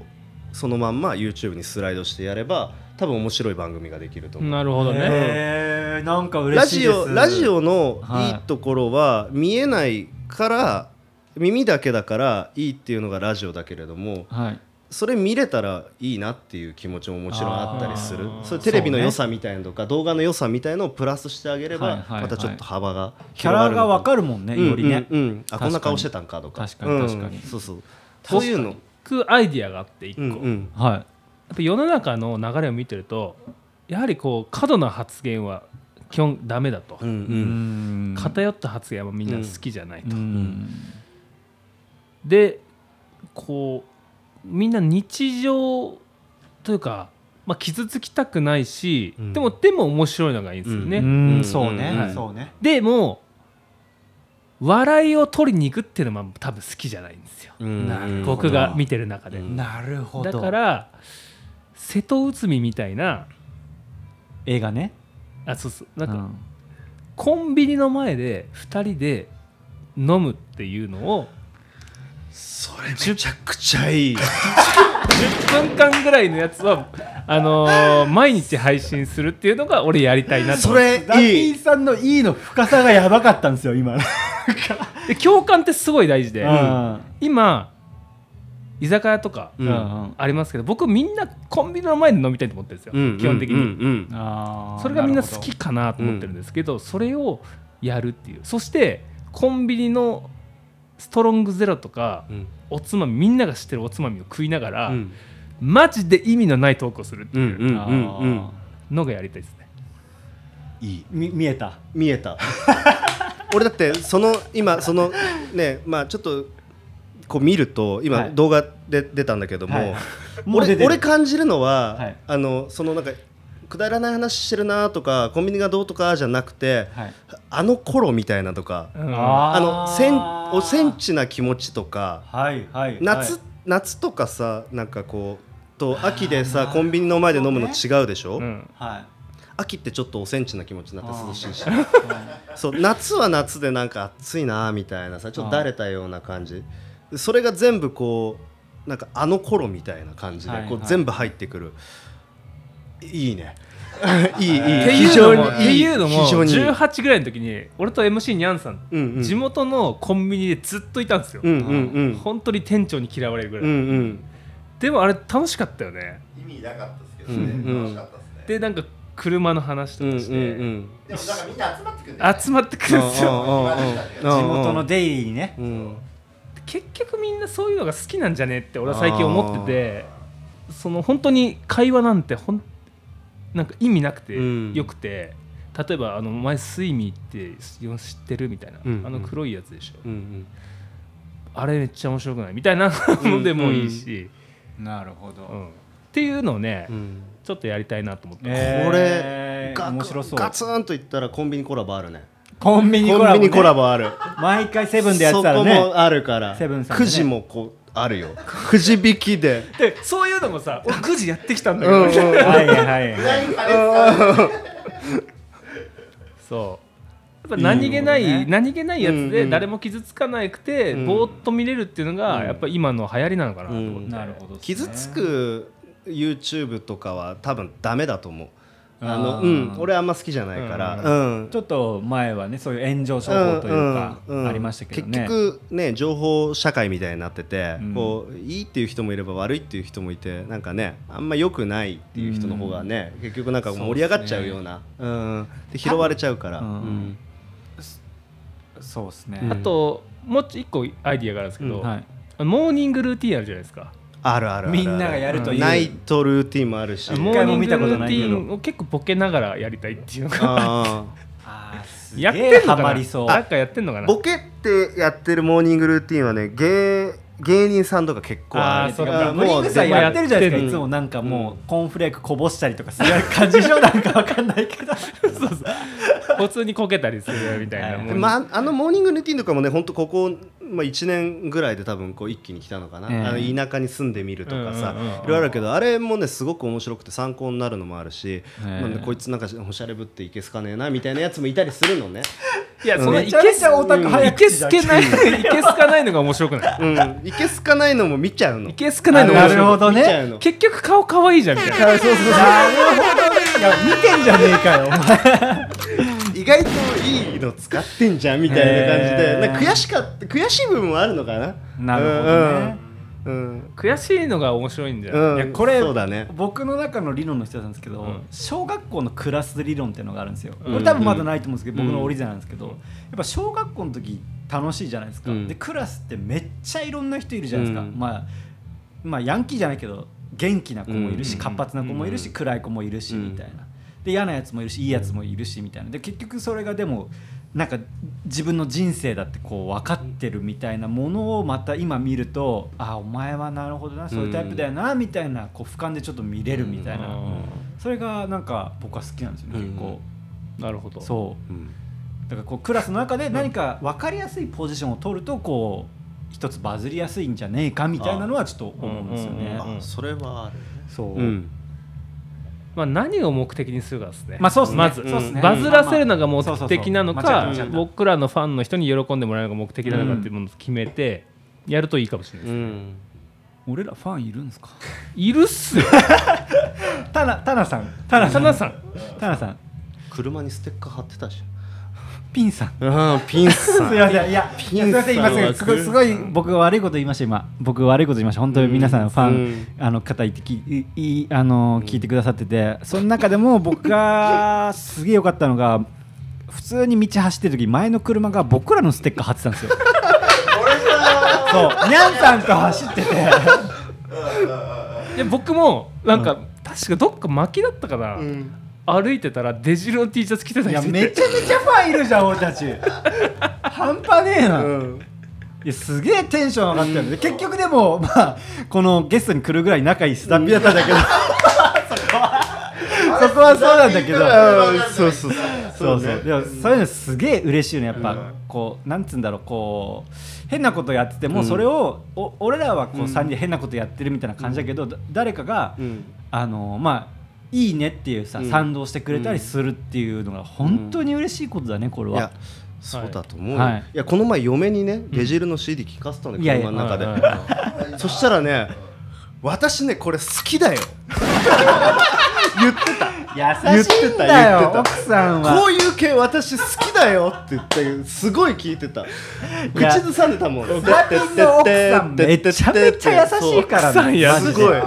そのまんま YouTube にスライドしてやれば多分面白い番組ができると思う。なるほどね、なんか嬉ラジしいです。オラジオのはい。いいところは見えないから耳だけだからいいっていうのがラジオだけれどもはい。それ見れたらいいなっていう気持ちももちろんあったりする。それテレビの良さみたいなのとか動画の良さみたいのをプラスしてあげればはいはいはい。またちょっと幅がキャラがわるかるもんねよりね。うんうん。うんあこんな顔してたんかとか。確かに確かに。うんそう。そうそういうの。僕アイディアがあって一個、うんやっうん。はぱ世の中の流れを見てるとやはりこう過度な発言は基本ダメだと、うんうい。うん。ん偏った発言はみんな好きじゃないと、うんでこうみんな日常というか、まあ、傷つきたくないし、うん。でもでも面白いのがいいんですよね、うん。そうね。うん。そうね。でも笑いを取りに行くっていうのは多分好きじゃないんですよ、僕が見てる中で、うん。なるほど。だから瀬戸内海みたいな映画ね。あそうそう。なんか、うん。コンビニの前で2人で飲むっていうのをそれめちゃくちゃいい。10分間ぐらいのやつはあのー毎日配信するっていうのが俺やりたいなと。それダッキいいーさんの「いい」の深さがやばかったんですよ今。で共感ってすごい大事で、うん。今居酒屋とかありますけど、僕みんなコンビニの前で飲みたいと思ってるんですよ、うん基本的に、うんそれがみんな好きかなと思ってるんですけど、それをやるっていう。そしてコンビニのストロングゼロとかうん。おつまみみんなが知ってるおつまみを食いながら、うん。マジで意味のないトークをするってうんいうのがやりたいですね、いい。見えた。見えた。俺だってその今そのねまあちょっとこう見ると今はい。動画で出たんだけども、はい。俺俺感じるのは、はい。あのそのなんかくだらない話してるなとかコンビニがどうとかじゃなくてはい。あの頃みたいなとかうん。あのセンーおセンチな気持ちとかはいはい。夏、はい。夏とかさなんかこうと秋でさコンビニの前で飲むの違うでしょ、うん。はい。秋ってちょっとおセンチな気持ちになって涼し。い。し そう夏は夏でなんか暑いなみたいなさちょっとだれたような感じ。それが全部こうなんかあの頃みたいな感じではいはい。こう全部入ってくる、いいねいいいいって非いうのもって常にいいいうのも非常に。いい18ぐらいの時に俺と MC にゃんさん、うん。うん地元のコンビニでずっといたんですよ、うんうんうん。本当に店長に嫌われるぐらい、うんうん。でもあれ楽しかったよね。意味なかったですけどね、うんうん。楽しかったですね。でなんか車の話うんうんとかして、うんでもなんかみんな集まってくるんだよね。集まってくるんですよ。うん地元のデイリーにね。うん。結局みんなそういうのが好きなんじゃねって俺は最近思っててその本当に会話なんてほんなんか意味なくてうん。よくて、例えばあの前スイミーって知ってるみたいな、うんあの黒いやつでしょ、うんうん。あれめっちゃ面白くないみたいなのでもいいし、なるほど、うん。っていうのをね、うん。ちょっとやりたいなと思って、えーこれガ面白そう。ガツンといったらコンビニコラボあるね。コンビニコラボ,、コンビニコラボある。毎回セブンでやってたらそねこもあるから。セブンさんね。くじもこうあるよ。くじ引きで。でそういうのもさ俺9時やってきたんだうんけど、うん。はいはいはいそう。やっぱ何気ないいいよね。何気ないやつうんうん。で誰も傷つかなくて、うん。ぼーっと見れるっていうのが、うん。やっぱ今の流行りなのかなと思って、なるほどね。傷つく YouTube とかは多分ダメだと思うあのうん俺あんま好きじゃないから。うん。うん。ちょっと前はねそういう炎上商法というか、うんうんありましたけどね。結局ね情報社会みたいになってて、うん。こういいっていう人もいれば悪いっていう人もいてなんかねあんま良くないっていう人の方がね、結局なんか盛り上がっちゃうようなうん。で拾われちゃうから、うん。うん。そうですね、うんあともう一個アイディアがあるんですけど、はい、モーニングルーティンあるじゃないですかあるあるみんながやるという。ナイトルーティンもあるし。モーニングル回も見たことーテないけど。ィンを結構ボケながらやりたいっていうのが。あ あーすげやってんのかな？マりそう。なんかやってんのかな？ーボケってやってるモーニングルーティンはね芸芸人さんとか結構。あるあーそうか。ブリングさんやってるじゃないですか。いつもなんかもうコーンフレークこぼしたりとかする感じでしょ？なんかわかんないけど。そうそう。普通にこけたりするみたいな、はいもうまあ、あのモーニングルーティンとかもね本当ここ、まあ、1年ぐらいで多分こう一気に来たのかな、ええ。あの田舎に住んでみるとかさ、いろいろあるけどあれもねすごく面白くて参考になるのもあるし、ええ。まあねこいつなんかおしゃれぶっていけすかねえなみたいなやつもいたりするのね、いやそのいけすけない。いけすかないのが面白くない。うん、いけすかないのも見ちゃうの。いけすかないのがな面白い。るほどね見ちゃうの。結局顔可愛いじゃんみたいな。そうそうそう。なるほどねいや見てんじゃねえかよお前意外といいの使ってんじゃんみたいな感じでなんか悔しかった悔しい部分もあるのかな。なるほどね。うん、うん。悔しいのが面白いんだよ、うんいやこれそうだね。僕の中の理論の一つなんですけど、うん小学校のクラス理論っていうのがあるんですよ、うん。これ多分まだないと思うんですけど、うん。僕のオリジナルなんですけど、やっぱ小学校の時楽しいじゃないですか、うん。でクラスってめっちゃいろんな人いるじゃないですか、うん。まあまあヤンキーじゃないけど元気な子もいるし、うん。活発な子もいるし、うん。暗い子もいるし、うん。みたいなで嫌なやつもいるしいいやつもいるしみたいな。で結局それがでもなんか自分の人生だってこう分かってるみたいなものをまた今見るとあお前はなるほどなそういうタイプだよなみたいなこう俯瞰でちょっと見れるみたいな、それがなんか僕は好きなんですよね、うん。結構。なるほど。そう。うん。だからこうクラスの中で何か分かりやすいポジションを取るとこう一つバズりやすいんじゃねえかみたいなのはちょっと思うんですよね。それはあるそう、うんまあ、何を目的にするかですね。まあそうっすね。まず、そうっすね。バズらせるのが目的なのか僕らのファンの人に喜んでもらえるのが目的なのかっていうものを決めてやるといいかもしれないです、うん。俺らファンいるんですか？いるっすよ。タナタナさん。タナタナさん。タナさん。車にステッカー貼ってたじピンさん。ゃんピンスさん。すいません。いやピンいやすいません。すごいすごい僕が悪いこと言いました今。僕が悪いこと言いました。本当に皆さんファン、うん。あの方いてきいいあの聞いてくださってて。その中でも僕がすげえ良かったのが普通に道走ってる時前の車が僕らのステッカー貼ってたんですよ。そう。ニャンさんと走ってて。いや僕もなんか、確かどっか巻きだったかな、うん歩いてたらデジルの T シャツ着てたいやめちゃめちゃファンいるじゃん俺たち。半端ねえな、うん。いやすげえテンション上がったよね、で結局でもまあこのゲストに来るぐらい仲いいスタッフだったんだけど、そこはそこはそうなんだけど。うん。そうそうそう。そうそう。でもそういうのすげえ嬉しいのやっぱ、うんこうなんつうんだろうこう変なことやってても、うん。それをお俺らはこううん。3人で変なことやってるみたいな感じだけど、だ誰かが、うん。あのまあいいねっていうさ、うん。賛同してくれたりするっていうのが本当に嬉しいことだねこれは。そうだと思うよ、はい。い、やこの前嫁にねデジルの CD 聞かせたのよいやいや車の中で、そしたらね私ねこれ好きだよ。言ってた。優しいんだよ言ってた奥さんは。こういう系私好きだよって言ってすごい聞いてた。や口ずさんでたもん。奥さんめちゃめちゃ優しいから奥さん優しいマジで。すごい。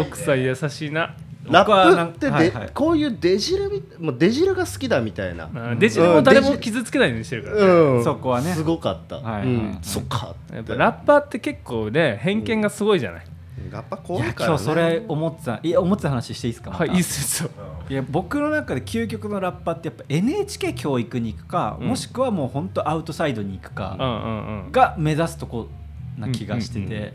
奥さん優しいなラ僕はなんップってで、はいはい。こういうデジルみもうデジルが好きだみたいな。あデジルも誰も傷つけないようにしてるから、ね。うん。そこはね。すごかった、はいはいうん。そっか。やっぱラッパーって結構ね偏見がすごいじゃない、ラッパ怖いから、ね、今日それ思ってた。いや思ってた話していいですか？はいいいっすよ。いや僕の中で究極のラッパーってやっぱ NHK 教育に行くか、うん。もしくはもう本当アウトサイドに行くうんかうんうん。が目指すとこな気がしてて、うんうんうん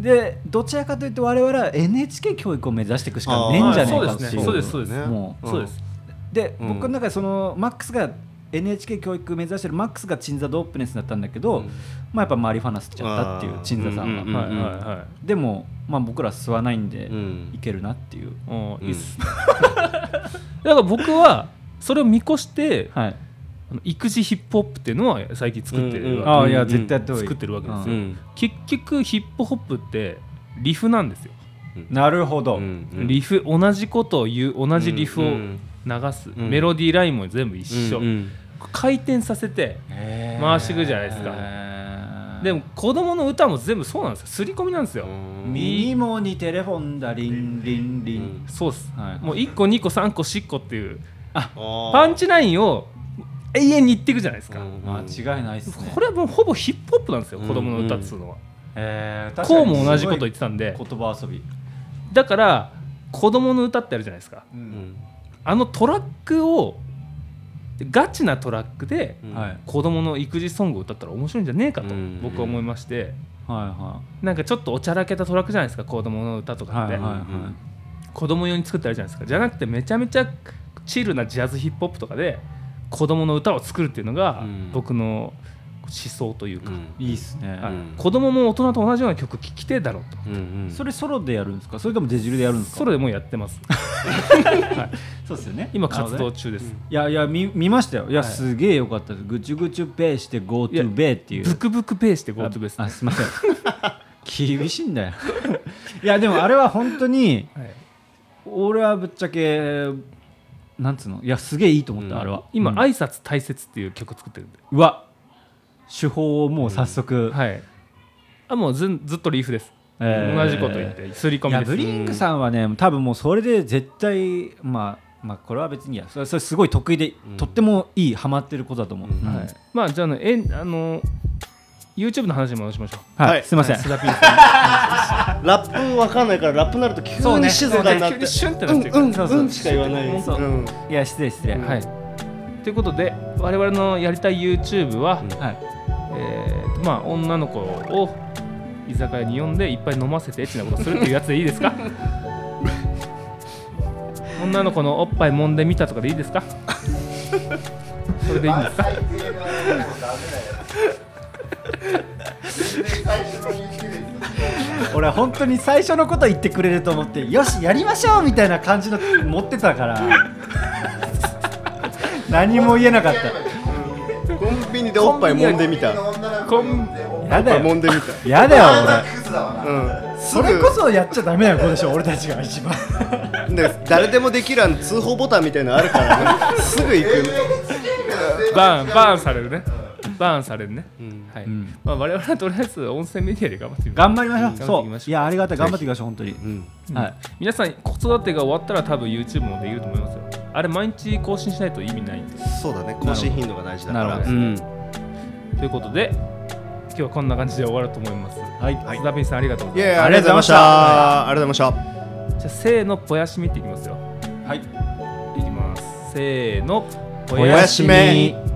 でどちらかというと我々は NHK 教育を目指していくしかねえんじゃねえかっていう。そうですね。そうですそうですもうそうです。で、うん。僕の中でそのマックスが NHK 教育目指してるマックスが鎮座ドープネスだったんだけど、うん。まあやっぱマリファナ吸っちゃったっていう鎮座さんは、うんうんはいはいはでも、まあ、僕ら吸わないんで、うん。いけるなっていう、いうん。いいっす。だから僕はそれを見越してはい、育児ヒップホップっていうのは最近作ってるうんうん。わああいやうん絶対やった方がいい。作ってるわけですよ、うん。結局ヒップホップってリフなんですよ、なるほど、うんうん。リフ同じことを言う同じリフをうん流す、ん。メロディーラインも全部一緒、うんうん。回転させて回していくじゃないですか。でも子供の歌も全部そうなんですよ。刷り込みなんですよ、ミニモにテレフォンだリンリンリン、うんそうっす、はい。もう1個2個3個4個っていう。パパンチラインを永遠に言っていくじゃないですか、間違いないっすね。これはもうほぼヒップホップなんですよ、うん子供の歌っつうのは、えーこうも同じこと言ってたんで。言葉遊び、だから子供の歌ってあるじゃないですか。あのトラックをガチなトラックではい。子供の育児ソングを歌ったら面白いんじゃねえかとうん。僕は思いまして。はなんかちょっとおちゃらけたトラックじゃないですか子供の歌といはいかって、はいはい子供用に作ってあるじゃないですか。じゃなくてめちゃめちゃチルなジャズヒップホップとかで子供の歌を作るっていうのがうん。僕の思想というか、いいっすね、はい。うん。子供も大人と同じような曲聴きてえだろうと。それソロでやるんですか？それともデジルでやるんですか？それでもうやってます。そうですよね。今活動中です、いやいや見見ましたよ。いや、はい。すげえよかったです。ぐちゅぐちゅペーして Go いや to ベイっていう。ブクブクペースで GoTo ベースあすいません。厳しいんだよ。いやでもあれは本当にはい。俺はぶっちゃけなんつうの？いやすげえいいと思った、うん。あれは。今、うん。挨拶大切っていう曲作ってるんで、うわ手法をもう早速、はい。あもうずんずっとリーフです、えー。同じこと言って刷り込みです。ブリンクさんはね多分もうそれで絶対まあまあこれは別にや。それそれすごい得意で、うん。とってもいいハマってることだと思う、うんうん。はい、まあじゃあねえあの YouTube の話に戻しましょう。はい、はい。すいません、ラップわかんないからラップになると急そうねに静かになって。急にシュンってなってるうん。うん。そうしか言わないそううん。いや失礼失礼、ん。はいということで我々のやりたい YouTube は、いえーとまあ女の子を居酒屋に呼ん。でいっぱい飲ませてエッチなことするっていうやつでいいですか女の子のおっぱい揉ん。でみたとかでいいですかそれでいいん。ですか 俺は本当に最初のこと言ってくれると思ってよしやりましょうみたいな感じの持ってたから。何も言えなかった。コンビニでおっぱい揉んでみた。女の子に呼んでおやだよ。揉んでみた。やだよあクズだわ。なうん。俺それこそやっちゃダメな子でしょ俺たちが一番。で誰でもできるあの通報ボタンみたいなのあるからね。すぐ行く。バーンバーンされるねバーンされるね、うん。はい、ん。まあ、我々はとりあえず音声メディアで頑張ってみ頑張りましょう。そいきましょう。ういやありがたい。頑張っていきましょう本当に。うん。はい。皆さん子育てが終わったら多分 YouTube もできると思いますよ。あれ毎日更新しないと意味ないんでそうだね。更新頻度が大事だから。なるほど。うん。ということで今日はこんな感じで終わると思います。はい。須田ピンさんありがとうごいざいまやいやありがとうございました。ありがとうございました。すじゃあせーのぽやしみっていきますよ。はい。いきます。せーのおやしみ